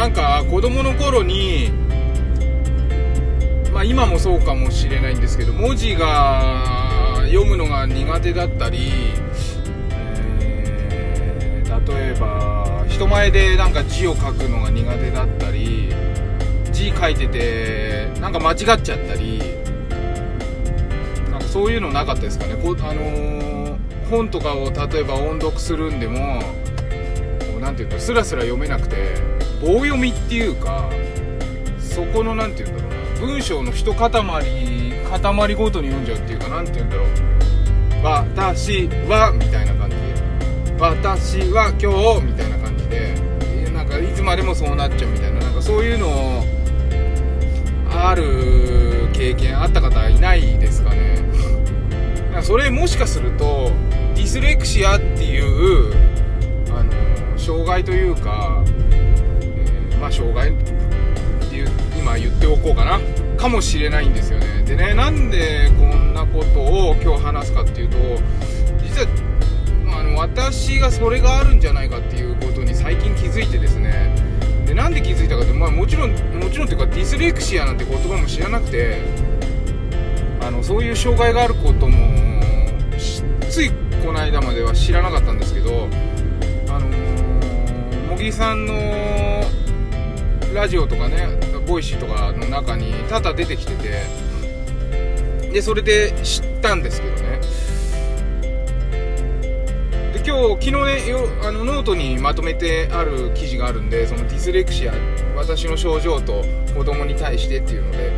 なんか子供の頃にまあ今もそうかもしれないんですけど文字が読むのが苦手だったり、えー例えば人前でなんか字を書くのが苦手だったり字書いててなんか間違っちゃったりなんかそういうのなかったですかね。こあのー本とかを例えば音読するんでもこうなんていうのスラスラ読めなくて。棒読みっていうかそこのなんていうんだろうな文章の一塊塊ごとに読んじゃうっていうかなんていうんだろう。私はみたいな感じで。私は今日みたいな感じで。えなんかいつまでもそうなっちゃうみたいな。なんかそういうのある経験あった方いないですかね。それもしかするとディスレクシアっていうあの障害というか、まあ障害。っていう今言っておこうかな。かもしれないんですよね。でねなんでこんなことを今日話すかっていうと実はあの私がそれがあるんじゃないかっていうことに最近気づいてですね。でなんで気づいたかって、まあ、もちろんもちろんっていうかディスレクシアなんて言葉も知らなくてあのそういう障害があることもついこの間までは知らなかったんですけどあの茂木さんのラジオとかね Voicy とかの中に多々出てきててでそれで知ったんですけどね。で今日昨日ねよあのノートにまとめてある記事があるんでそのディスレクシア私の症状と子供に対してっていうので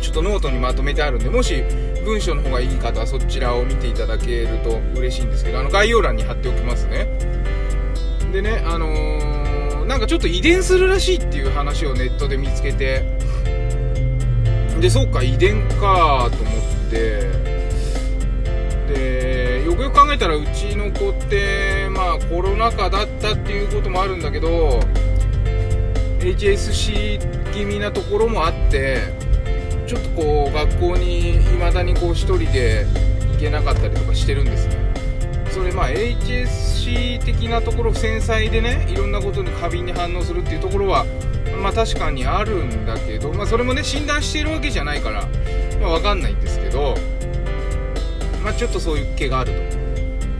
ちょっとノートにまとめてあるんでもし文章の方がいい方はそちらを見ていただけると嬉しいんですけどあの概要欄に貼っておきますね。でねあのーなんかちょっと遺伝するらしいっていう話をネットで見つけて。でそうか遺伝かと思って。でよくよく考えたらうちの子ってまあコロナ禍だったっていうこともあるんだけど HSC 気味なところもあってちょっとこう学校に未だにこう一人で行けなかったりとかしてるんですねまあ HSC 的なところ繊細でねいろんなことに過敏に反応するっていうところはまあ確かにあるんだけど、まあ、それもね診断しているわけじゃないから、まあ、分かんないんですけど、まあ、ちょっとそういう気があると。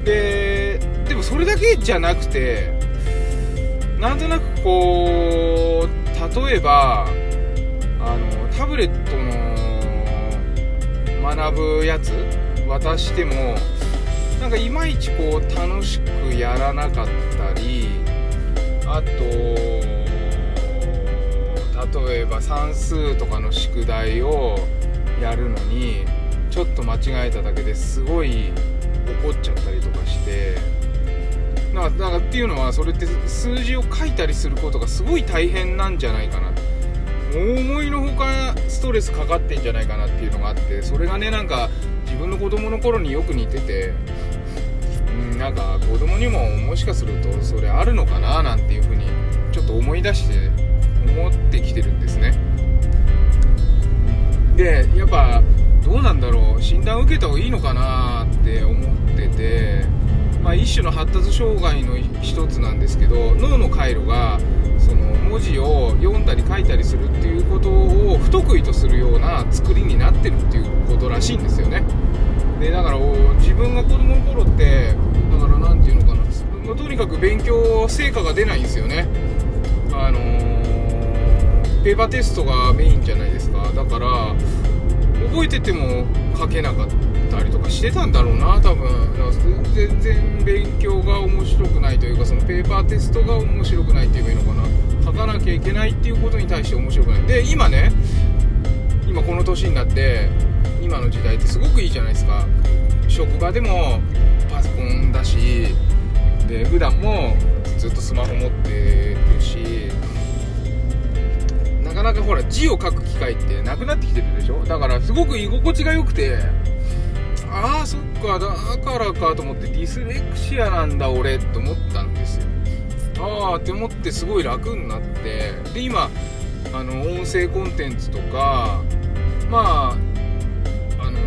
ででもそれだけじゃなくてなんとなくこう例えばあのタブレットの学ぶやつ渡してもなんかいまいちこう楽しくやらなかったりあと例えば算数とかの宿題をやるのにちょっと間違えただけですごい怒っちゃったりとかしてなんかなんかっていうのはそれって数字を書いたりすることがすごい大変なんじゃないかな。思いのほかストレスかかってんじゃないかなっていうのがあってそれがねなんか自分の子供の頃によく似ててなんか子供にももしかするとそれあるのかななんていうふうにちょっと思い出して思ってきてるんですね。でやっぱどうなんだろう診断受けた方がいいのかなって思ってて、まあ、一種の発達障害の一つなんですけど脳の回路がその文字を読んだり書いたりするっていうことを不得意とするような作りになってるっていうことらしいんですよね。でだから自分が子供の頃ってだから何て言うのかな。まとにかく勉強成果が出ないんですよね。あのーペーパーテストがメインじゃないですか。だから覚えてても書けなかったりとかしてたんだろうな多分。全然勉強が面白くないというかそのペーパーテストが面白くないって言えばいいのかな。書かなきゃいけないっていうことに対して面白くない。で今ね今この年になって今の時代ってすごくいいじゃないですか。職場でもパソコンだしで普段もずっとスマホ持ってるしなかなかほら字を書く機会ってなくなってきてるでしょ？だからすごく居心地が良くてああそっかだからかと思ってディスレクシアなんだ俺って思ったんですよ。ああって思ってすごい楽になってで今あの音声コンテンツとかまああの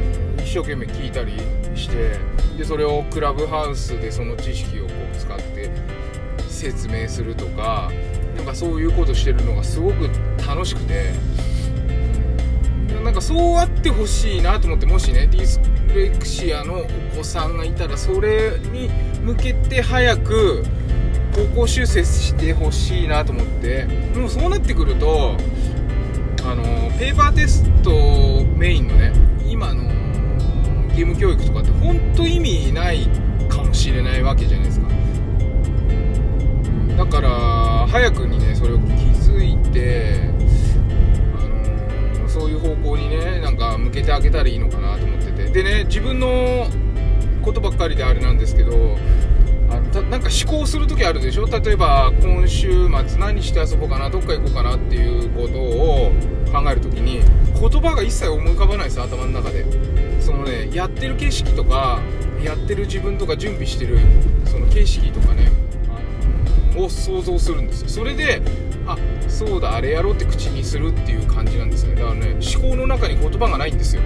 一生懸命聞いたりしてでそれをクラブハウスでその知識をこう使って説明するとかなんかそういうことしてるのがすごく楽しくて。なんかそうあってほしいなと思ってもしねディスレクシアのお子さんがいたらそれに向けて早く方向修正してほしいなと思って。でもそうなってくるとあのペーパーテストメインのね今の義務教育とかって本当意味ないかもしれないわけじゃないですか。だから早くにねそれを気づいて、あのそういう方向にねなんか向けてあげたらいいのかなと思ってて。でね自分のことばっかりであれなんですけどあのなんか思考する時あるでしょ？例えば今週末何して遊ぼうかな？どっか行こうかな？っていうことを考える時に言葉が一切思い浮かばないです頭の中で。そのねやってる景色とかやってる自分とか準備してるその景色とかねを想像するんですよ。それであそうだあれやろうって口にするっていう感じなんですよね。だからね思考の中に言葉がないんですよ。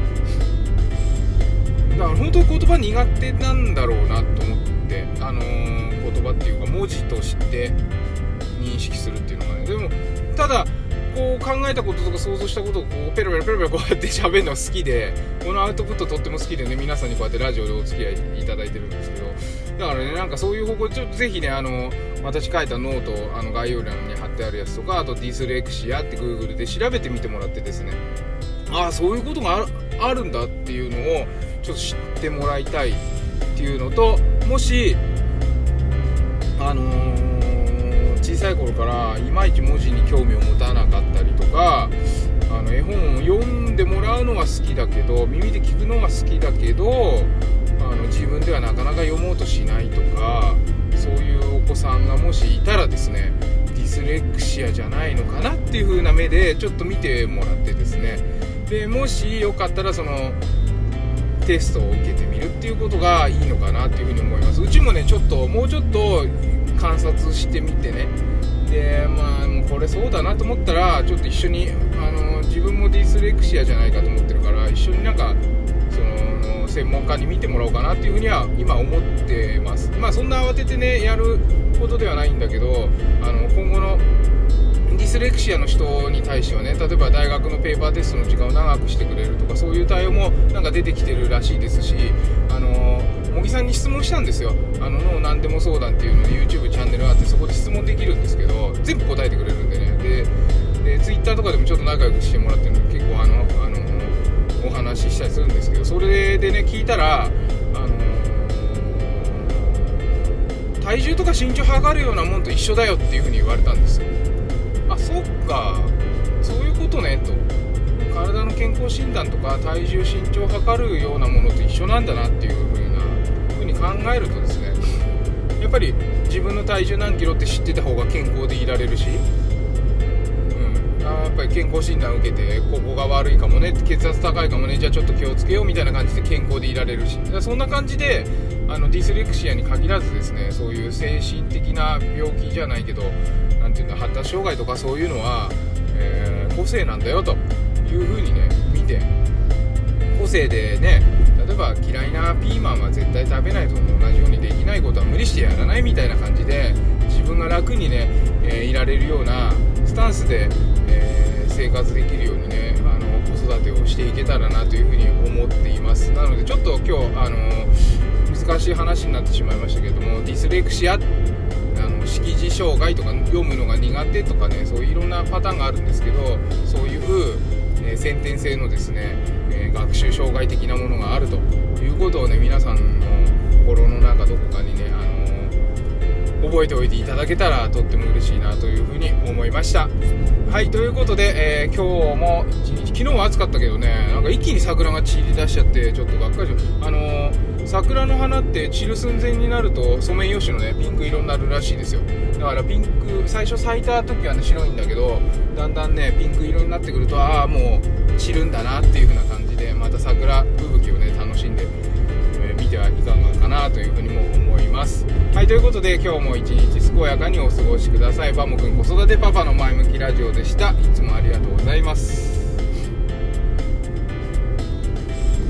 だから本当に言葉苦手なんだろうなと思ってあのー、言葉っていうか文字として認識するっていうのがね。でもただこう考えたこととか想像したことをこうペラペラペラペラこうやって喋るのが好きでこのアウトプットとっても好きでね皆さんにこうやってラジオでお付き合いいただいてるんですけど。だからねなんかそういう方向ちょっとぜひねあの私書いたノートあの概要欄に貼ってあるやつとかあとディスレクシアって Google で調べてみてもらってですね。ああそういうことがあるんだっていうのをちょっと知ってもらいたいっていうのともしあのー、さい頃からいまいち文字に興味を持たなかったりとかあの絵本を読んでもらうのが好きだけど耳で聞くのが好きだけどあの自分ではなかなか読もうとしないとかそういうお子さんがもしいたらですねディスレクシアじゃないのかなっていう風な目でちょっと見てもらってですね。でもしよかったらそのテストを受けてみるっていうことがいいのかなっていうふに思います。うちもねちょっともうちょっと観察してみてねでまあもうこれそうだなと思ったらちょっと一緒にあの自分もディスレクシアじゃないかと思ってるから一緒になんかその専門家に見てもらおうかなっていうふうには今思ってます。まあそんな慌ててねやることではないんだけどあの今後のディスレクシアの人に対してはね例えば大学のペーパーテストの時間を長くしてくれるとかそういう対応もなんか出てきてるらしいですしあの茂木さんに質問したんですよ。あの脳何でも相談っていうので YouTube 質問できるんですけど全部答えてくれるんでね。でで Twitter とかでもちょっと仲良くしてもらってるので結構あのあのお話ししたりするんですけどそれでね聞いたらあの体重とか身長測るようなもんと一緒だよっていう風に言われたんですよ。あそっか。そういうことねと。体の健康診断とか体重身長を測るようなものと一緒なんだなっていう風な風に考えるとですねやっぱり自分の体重何キロって知ってた方が健康でいられるし、うん、あやっぱり健康診断受けてここが悪いかもね血圧高いかもね。じゃあちょっと気をつけようみたいな感じで健康でいられるし。そんな感じであのディスレクシアに限らずですねそういう精神的な病気じゃないけど何ていうんだ発達障害とかそういうのは、えー、個性なんだよという風にね見て。個性でね例えば嫌いなピーマンは絶対食べないとしてやらないみたいな感じで自分が楽にね、えー、いられるようなスタンスで、えー、生活できるようにねあの子育てをしていけたらなというふうに思っています。なのでちょっと今日あの難しい話になってしまいましたけれどもディスレクシアあの識字障害とか読むのが苦手とかねそういういろんなパターンがあるんですけどそういう、えー、先天性のですね、えー、学習障害的なものがあるということをね皆さんの心の中どこかにね、あの、覚えておいていただけたらとっても嬉しいなというふうに思いました。はいということで、えー、今日も日昨日は暑かったけどねなんか一気に桜が散り出しちゃってちょっとがっかり。しあのー桜の花って散る寸前になるとソメイヨシノねピンク色になるらしいですよ。だからピンク最初咲いた時はね白いんだけどだんだんねピンク色になってくるとああもう散るんだなっていう風な感じ。でまた桜吹雪をね楽しんで、えー、見てはいかがかなというふうにも思います。はいということで今日も一日健やかにお過ごしください。バモくん子育てパパの前向きラジオでした。いつもありがとうございます。